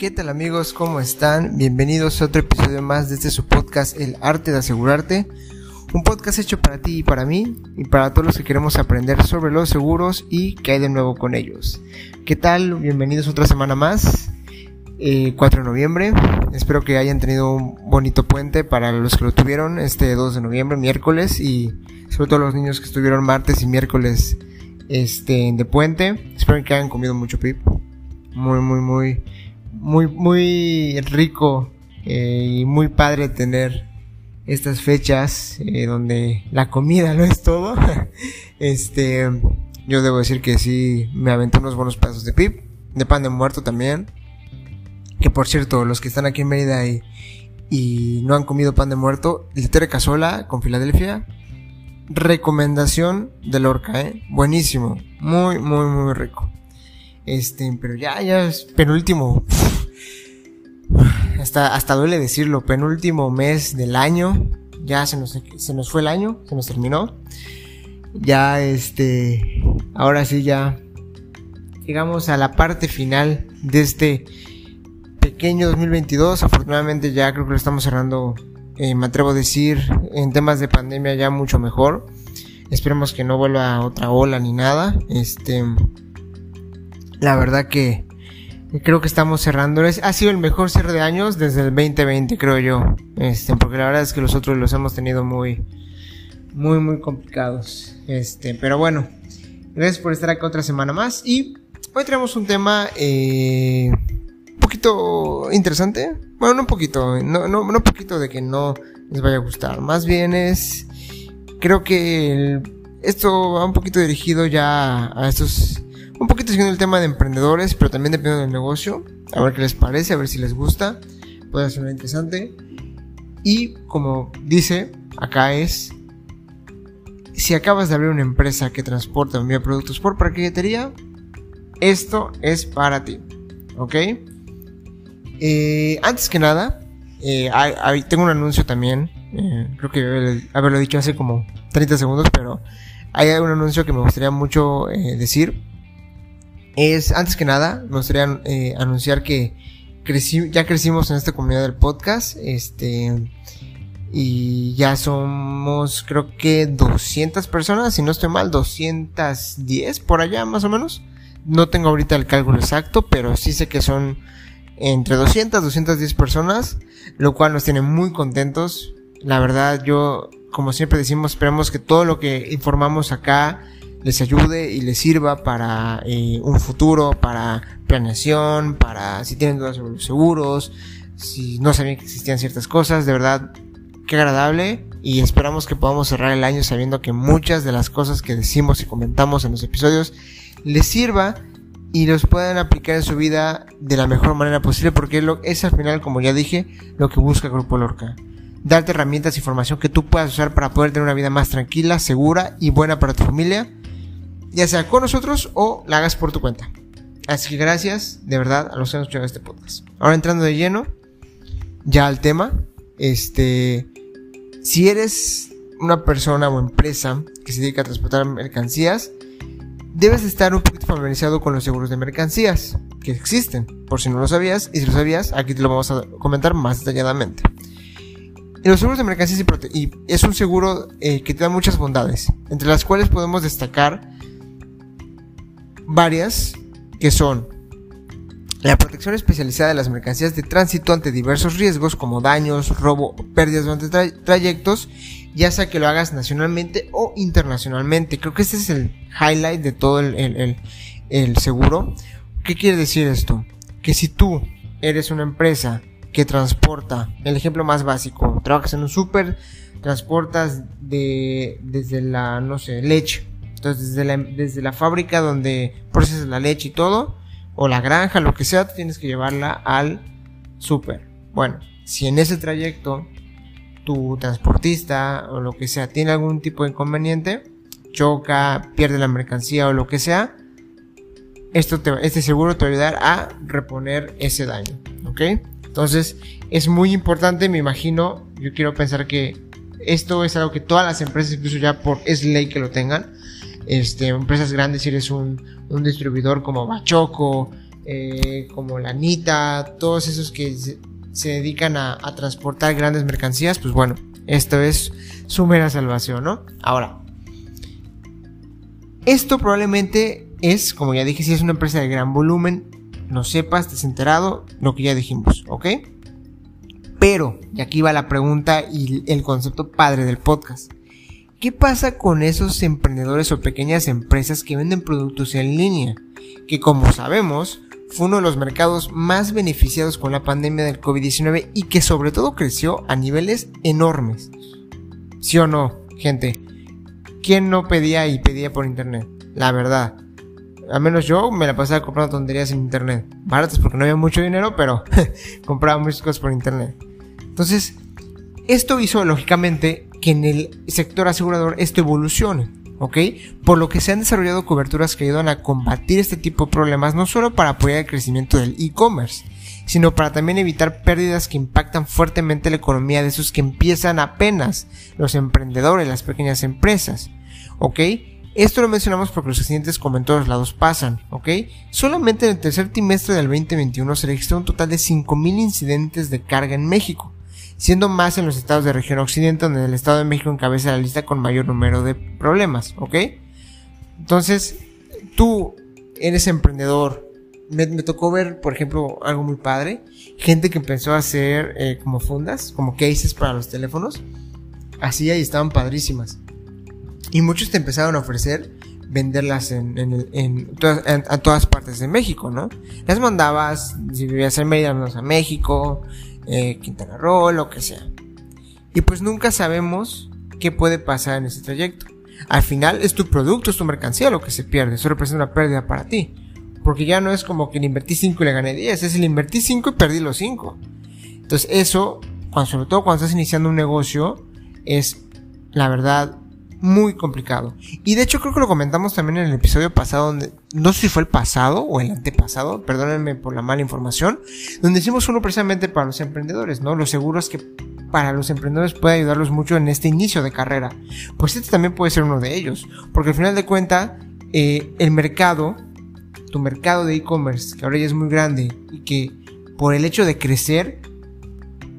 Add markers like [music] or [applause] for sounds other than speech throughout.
¿Qué tal amigos? ¿Cómo están? Bienvenidos a otro episodio más de este su podcast El arte de asegurarte. Un podcast hecho para ti y para mí y para todos los que queremos aprender sobre los seguros y qué hay de nuevo con ellos. ¿Qué tal? Bienvenidos otra semana más. 4 eh, de noviembre. Espero que hayan tenido un bonito puente para los que lo tuvieron este 2 de noviembre, miércoles y sobre todo los niños que estuvieron martes y miércoles este de puente. Espero que hayan comido mucho pip. Muy muy muy muy, muy rico eh, y muy padre tener estas fechas eh, donde la comida no es todo. [laughs] este, yo debo decir que sí me aventé unos buenos pedazos de pip, de pan de muerto también. Que por cierto, los que están aquí en Mérida y, no han comido pan de muerto, de casola con Filadelfia, recomendación de Lorca, eh. Buenísimo, muy, muy, muy rico. Este, pero ya, ya es penúltimo. [sighs] Hasta, hasta duele decirlo, penúltimo mes del año. Ya se nos, se nos fue el año, se nos terminó. Ya, este, ahora sí ya llegamos a la parte final de este pequeño 2022. Afortunadamente ya creo que lo estamos cerrando, eh, me atrevo a decir, en temas de pandemia ya mucho mejor. Esperemos que no vuelva otra ola ni nada. Este, la verdad que creo que estamos cerrando. Ha sido el mejor cierre de años desde el 2020, creo yo. Este, porque la verdad es que los otros los hemos tenido muy, muy, muy complicados. Este, pero bueno, gracias por estar acá otra semana más. Y hoy tenemos un tema eh, un poquito interesante. Bueno, no un poquito, no, no, no un poquito de que no les vaya a gustar. Más bien es, creo que esto va un poquito dirigido ya a estos siguiendo el tema de emprendedores, pero también dependiendo del negocio. A ver qué les parece, a ver si les gusta. Puede ser interesante. Y como dice, acá es, si acabas de abrir una empresa que transporta o envía productos por paquetería, esto es para ti. ¿Ok? Eh, antes que nada, eh, tengo un anuncio también. Eh, creo que haberlo dicho hace como 30 segundos, pero hay un anuncio que me gustaría mucho decir es, antes que nada, me gustaría eh, anunciar que ya crecimos en esta comunidad del podcast, este, y ya somos, creo que 200 personas, si no estoy mal, 210 por allá más o menos. No tengo ahorita el cálculo exacto, pero sí sé que son entre 200 210 personas, lo cual nos tiene muy contentos. La verdad, yo, como siempre decimos, esperamos que todo lo que informamos acá les ayude y les sirva para eh, un futuro, para planeación, para si tienen dudas sobre los seguros, si no sabían que existían ciertas cosas, de verdad, qué agradable y esperamos que podamos cerrar el año sabiendo que muchas de las cosas que decimos y comentamos en los episodios les sirva y los puedan aplicar en su vida de la mejor manera posible porque es al final, como ya dije, lo que busca Grupo Lorca. Darte herramientas información que tú puedas usar para poder tener una vida más tranquila, segura y buena para tu familia ya sea con nosotros o la hagas por tu cuenta. Así que gracias de verdad a los que han escuchado este podcast. Ahora entrando de lleno ya al tema, este, si eres una persona o empresa que se dedica a transportar mercancías, debes estar un poquito familiarizado con los seguros de mercancías que existen, por si no lo sabías, y si lo sabías, aquí te lo vamos a comentar más detalladamente. los seguros de mercancías y, es un seguro eh, que te da muchas bondades, entre las cuales podemos destacar varias que son la protección especializada de las mercancías de tránsito ante diversos riesgos como daños, robo pérdidas durante trayectos, ya sea que lo hagas nacionalmente o internacionalmente. Creo que este es el highlight de todo el, el seguro. ¿Qué quiere decir esto? Que si tú eres una empresa que transporta, el ejemplo más básico, trabajas en un súper, transportas de, desde la, no sé, leche entonces, desde la, desde la fábrica donde procesas la leche y todo, o la granja, lo que sea, tienes que llevarla al súper. Bueno, si en ese trayecto tu transportista o lo que sea tiene algún tipo de inconveniente, choca, pierde la mercancía o lo que sea, esto te, este seguro te va a ayudar a reponer ese daño, ¿ok? Entonces es muy importante, me imagino, yo quiero pensar que esto es algo que todas las empresas, incluso ya por es ley que lo tengan, este, empresas grandes, si eres un, distribuidor como Bachoco, eh, como la Nita, todos esos que se, dedican a, a, transportar grandes mercancías, pues bueno, esto es su mera salvación, ¿no? Ahora, esto probablemente es, como ya dije, si es una empresa de gran volumen, no sepas, estés enterado, lo que ya dijimos, ¿ok? Pero, y aquí va la pregunta y el concepto padre del podcast. ¿Qué pasa con esos emprendedores o pequeñas empresas que venden productos en línea? Que como sabemos, fue uno de los mercados más beneficiados con la pandemia del COVID-19 y que sobre todo creció a niveles enormes. ¿Sí o no, gente? ¿Quién no pedía y pedía por internet? La verdad. Al menos yo me la pasaba comprando tonterías en internet. Baratas porque no había mucho dinero, pero [laughs] compraba muchas cosas por internet. Entonces, esto hizo lógicamente que en el sector asegurador esto evolucione, ¿ok? Por lo que se han desarrollado coberturas que ayudan a combatir este tipo de problemas, no solo para apoyar el crecimiento del e-commerce, sino para también evitar pérdidas que impactan fuertemente la economía de esos que empiezan apenas, los emprendedores, las pequeñas empresas, ¿ok? Esto lo mencionamos porque los accidentes como en todos lados pasan, ¿ok? Solamente en el tercer trimestre del 2021 se registró un total de 5.000 incidentes de carga en México, siendo más en los estados de región occidente donde el estado de México encabeza la lista con mayor número de problemas, ¿ok? Entonces, tú eres emprendedor. Me, tocó ver, por ejemplo, algo muy padre. Gente que empezó a hacer eh, como fundas, como cases para los teléfonos. Así ahí estaban padrísimas. Y muchos te empezaron a ofrecer venderlas en, en, a todas partes de México, ¿no? Las mandabas, si vivías en Mérida, a México, eh, Quintana Roo, lo que sea. Y pues nunca sabemos qué puede pasar en ese trayecto. Al final es tu producto, es tu mercancía lo que se pierde. Eso representa una pérdida para ti. Porque ya no es como que le invertí 5 y le gané 10. Es le invertí 5 y perdí los 5. Entonces eso, sobre todo cuando estás iniciando un negocio, es la verdad muy complicado. Y de hecho creo que lo comentamos también en el episodio pasado, donde no sé si fue el pasado o el antepasado, perdónenme por la mala información, donde hicimos uno precisamente para los emprendedores, ¿no? Los seguros que para los emprendedores puede ayudarlos mucho en este inicio de carrera. Pues este también puede ser uno de ellos, porque al final de cuentas, eh, el mercado, tu mercado de e-commerce, que ahora ya es muy grande y que por el hecho de crecer,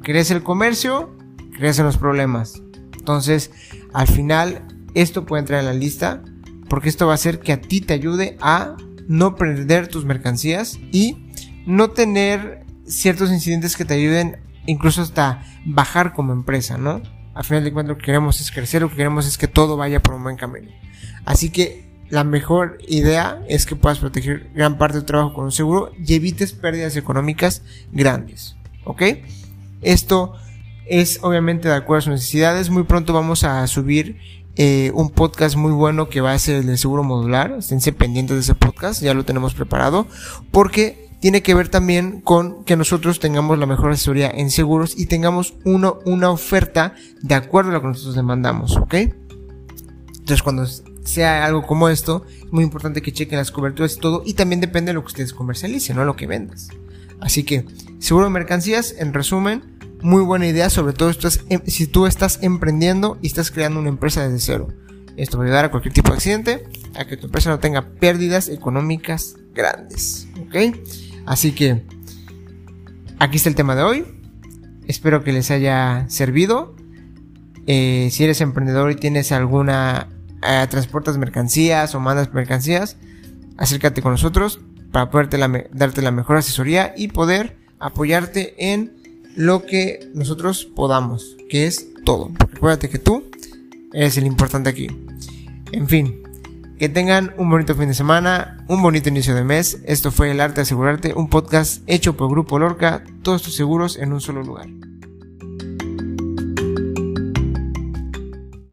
crece el comercio, crecen los problemas. Entonces, al final, esto puede entrar en la lista porque esto va a hacer que a ti te ayude a no perder tus mercancías y no tener ciertos incidentes que te ayuden incluso hasta bajar como empresa, ¿no? Al final de cuentas lo que queremos es crecer, lo que queremos es que todo vaya por un buen camino. Así que la mejor idea es que puedas proteger gran parte de tu trabajo con un seguro y evites pérdidas económicas grandes, ¿ok? Esto es obviamente de acuerdo a sus necesidades. Muy pronto vamos a subir eh, un podcast muy bueno que va a ser el de seguro modular. Esténse pendientes de ese podcast, ya lo tenemos preparado. Porque tiene que ver también con que nosotros tengamos la mejor asesoría en seguros y tengamos uno, una oferta de acuerdo a lo que nosotros demandamos, ¿ok? Entonces cuando sea algo como esto, es muy importante que chequen las coberturas y todo y también depende de lo que ustedes comercialicen, no lo que vendas. Así que, seguro de mercancías, en resumen, muy buena idea, sobre todo em, si tú estás emprendiendo y estás creando una empresa desde cero. Esto va a ayudar a cualquier tipo de accidente, a que tu empresa no tenga pérdidas económicas grandes. ¿Ok? Así que aquí está el tema de hoy. Espero que les haya servido. Eh, si eres emprendedor y tienes alguna... Eh, transportas mercancías o mandas mercancías, acércate con nosotros para poder darte la mejor asesoría y poder apoyarte en lo que nosotros podamos, que es todo. Recuérdate que tú eres el importante aquí. En fin, que tengan un bonito fin de semana, un bonito inicio de mes. Esto fue El Arte de Asegurarte, un podcast hecho por Grupo Lorca, todos tus seguros en un solo lugar.